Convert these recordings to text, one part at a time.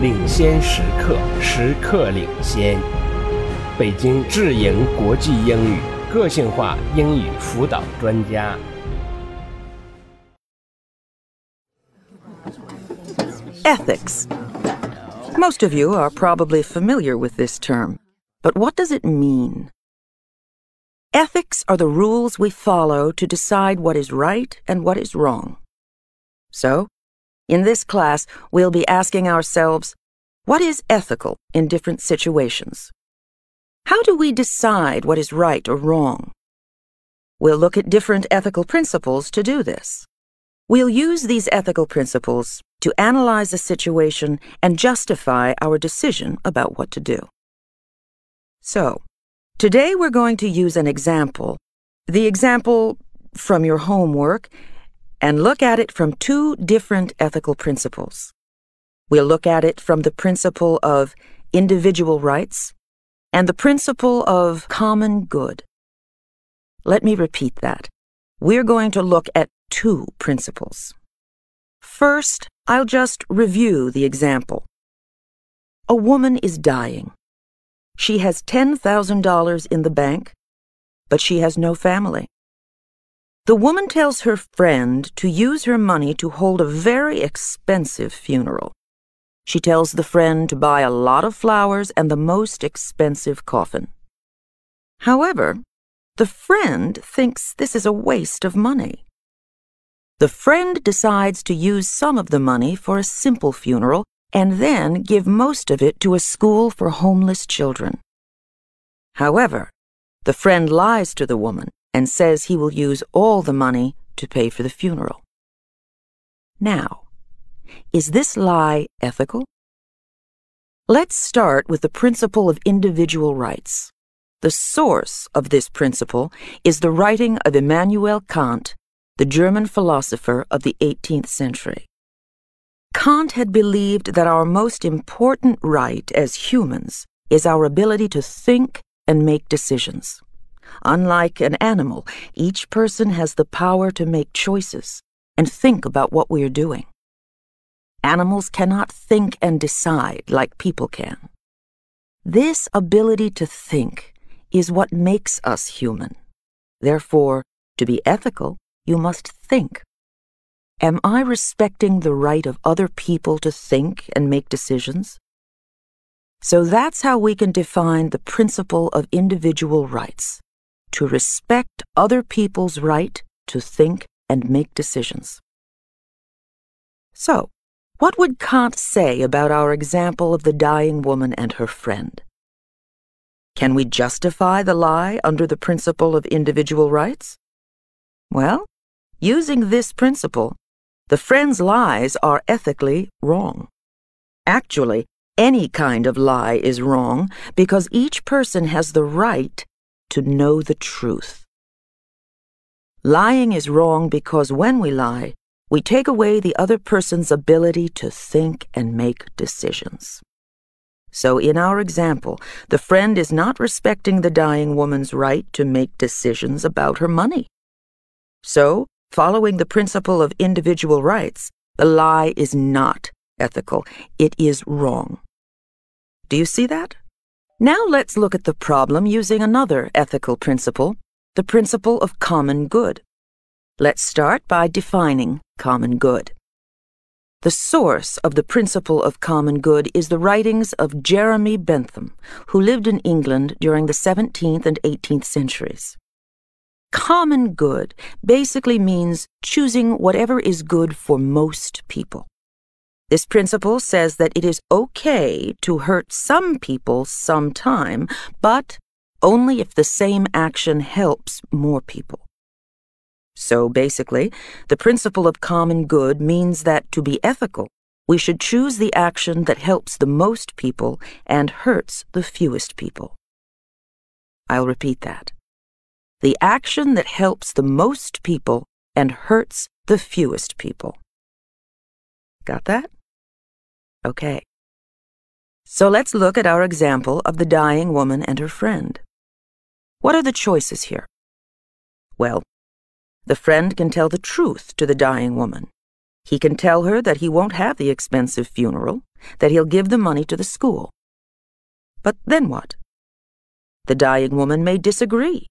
领先时刻，时刻领先。北京智盈国际英语个性化英语辅导专家。Ethics. Most of you are probably familiar with this term, but what does it mean? Ethics are the rules we follow to decide what is right and what is wrong. So, in this class, we'll be asking ourselves, what is ethical in different situations? How do we decide what is right or wrong? We'll look at different ethical principles to do this. We'll use these ethical principles to analyze a situation and justify our decision about what to do. So, today we're going to use an example, the example from your homework, and look at it from two different ethical principles. We'll look at it from the principle of individual rights and the principle of common good. Let me repeat that. We're going to look at two principles. First, I'll just review the example. A woman is dying. She has $10,000 in the bank, but she has no family. The woman tells her friend to use her money to hold a very expensive funeral. She tells the friend to buy a lot of flowers and the most expensive coffin. However, the friend thinks this is a waste of money. The friend decides to use some of the money for a simple funeral and then give most of it to a school for homeless children. However, the friend lies to the woman and says he will use all the money to pay for the funeral. Now, is this lie ethical? Let's start with the principle of individual rights. The source of this principle is the writing of Immanuel Kant, the German philosopher of the 18th century. Kant had believed that our most important right as humans is our ability to think and make decisions. Unlike an animal, each person has the power to make choices and think about what we are doing. Animals cannot think and decide like people can. This ability to think is what makes us human. Therefore, to be ethical, you must think. Am I respecting the right of other people to think and make decisions? So that's how we can define the principle of individual rights to respect other people's right to think and make decisions. So, what would Kant say about our example of the dying woman and her friend? Can we justify the lie under the principle of individual rights? Well, using this principle, the friend's lies are ethically wrong. Actually, any kind of lie is wrong because each person has the right to know the truth. Lying is wrong because when we lie, we take away the other person's ability to think and make decisions. So, in our example, the friend is not respecting the dying woman's right to make decisions about her money. So, following the principle of individual rights, the lie is not ethical, it is wrong. Do you see that? Now let's look at the problem using another ethical principle, the principle of common good. Let's start by defining common good. The source of the principle of common good is the writings of Jeremy Bentham, who lived in England during the 17th and 18th centuries. Common good basically means choosing whatever is good for most people. This principle says that it is okay to hurt some people sometime, but only if the same action helps more people. So basically, the principle of common good means that to be ethical, we should choose the action that helps the most people and hurts the fewest people. I'll repeat that. The action that helps the most people and hurts the fewest people. Got that? Okay. So let's look at our example of the dying woman and her friend. What are the choices here? Well, the friend can tell the truth to the dying woman. He can tell her that he won't have the expensive funeral, that he'll give the money to the school. But then what? The dying woman may disagree.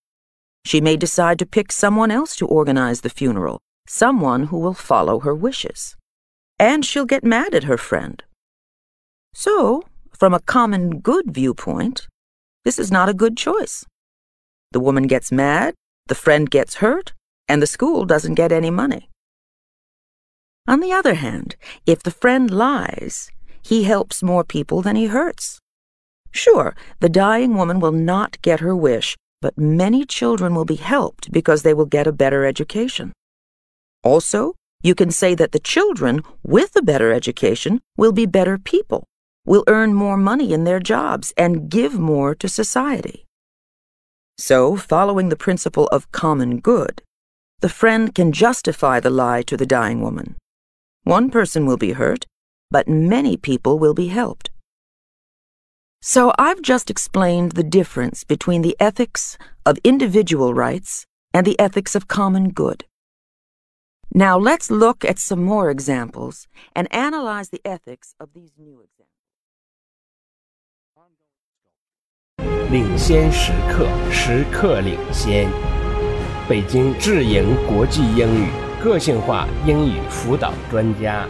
She may decide to pick someone else to organize the funeral, someone who will follow her wishes. And she'll get mad at her friend. So, from a common good viewpoint, this is not a good choice. The woman gets mad, the friend gets hurt, and the school doesn't get any money. On the other hand, if the friend lies, he helps more people than he hurts. Sure, the dying woman will not get her wish, but many children will be helped because they will get a better education. Also, you can say that the children with a better education will be better people, will earn more money in their jobs, and give more to society. So, following the principle of common good, the friend can justify the lie to the dying woman. One person will be hurt, but many people will be helped. So I've just explained the difference between the ethics of individual rights and the ethics of common good. Now let's look at some more examples and analyze the ethics of these new examples. 领先时刻，时刻领先。北京智盈国际英语个性化英语辅导专家。